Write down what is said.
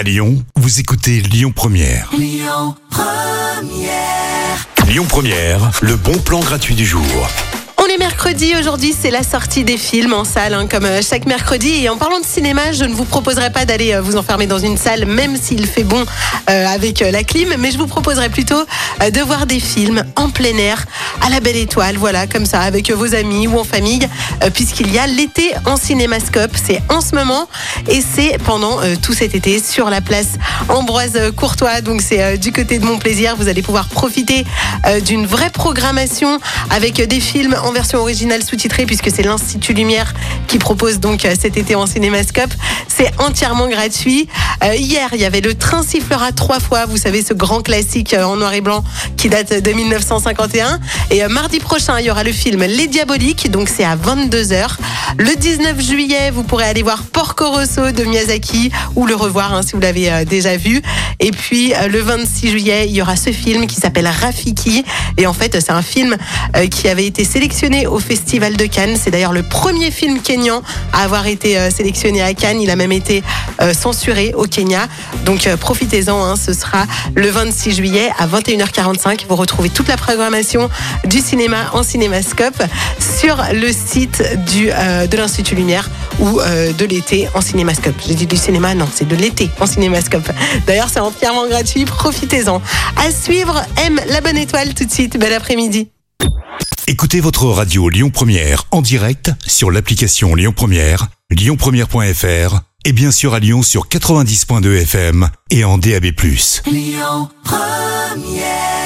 À Lyon, vous écoutez Lyon Première. Lyon Première. Lyon Première, le bon plan gratuit du jour. On est mercredi, aujourd'hui c'est la sortie des films en salle, hein, comme euh, chaque mercredi. Et en parlant de cinéma, je ne vous proposerai pas d'aller euh, vous enfermer dans une salle, même s'il fait bon euh, avec la clim, mais je vous proposerai plutôt euh, de voir des films en plein air, à la belle étoile, voilà, comme ça, avec vos amis ou en famille, euh, puisqu'il y a l'été en cinémascope. C'est en ce moment et c'est pendant euh, tout cet été sur la place Ambroise Courtois. Donc c'est euh, du côté de mon plaisir. Vous allez pouvoir profiter d'une vraie programmation avec des films en version originale sous-titrée puisque c'est l'Institut Lumière qui propose donc cet été en cinémascope. C'est entièrement gratuit. Hier, il y avait le train sifflera trois fois. Vous savez, ce grand classique en noir et blanc qui date de 1951. Et euh, mardi prochain, il y aura le film Les Diaboliques. Donc c'est à 22h. Le 19 juillet, vous pourrez aller voir Porco Rosso de Miyazaki ou le revoir hein, si vous l'avez euh, déjà vu. Et puis euh, le 26 juillet, il y aura ce film qui s'appelle Rafiki. Et en fait, c'est un film euh, qui avait été sélectionné au Festival de Cannes. C'est d'ailleurs le premier film kényan à avoir été euh, sélectionné à Cannes. Il a même été censuré au Kenya. Donc profitez-en, hein, ce sera le 26 juillet à 21h45. Vous retrouvez toute la programmation du cinéma en cinémascope sur le site du, euh, de l'Institut Lumière ou euh, de l'été en cinémascope. J'ai dit du cinéma, non, c'est de l'été en cinémascope. D'ailleurs, c'est entièrement gratuit, profitez-en. À suivre, M, la bonne étoile tout de suite. Bel après-midi. Écoutez votre radio Lyon Première en direct sur l'application Lyon Première, lyonpremière.fr et bien sûr à Lyon sur 90.2 FM et en DAB+. Lyon Première.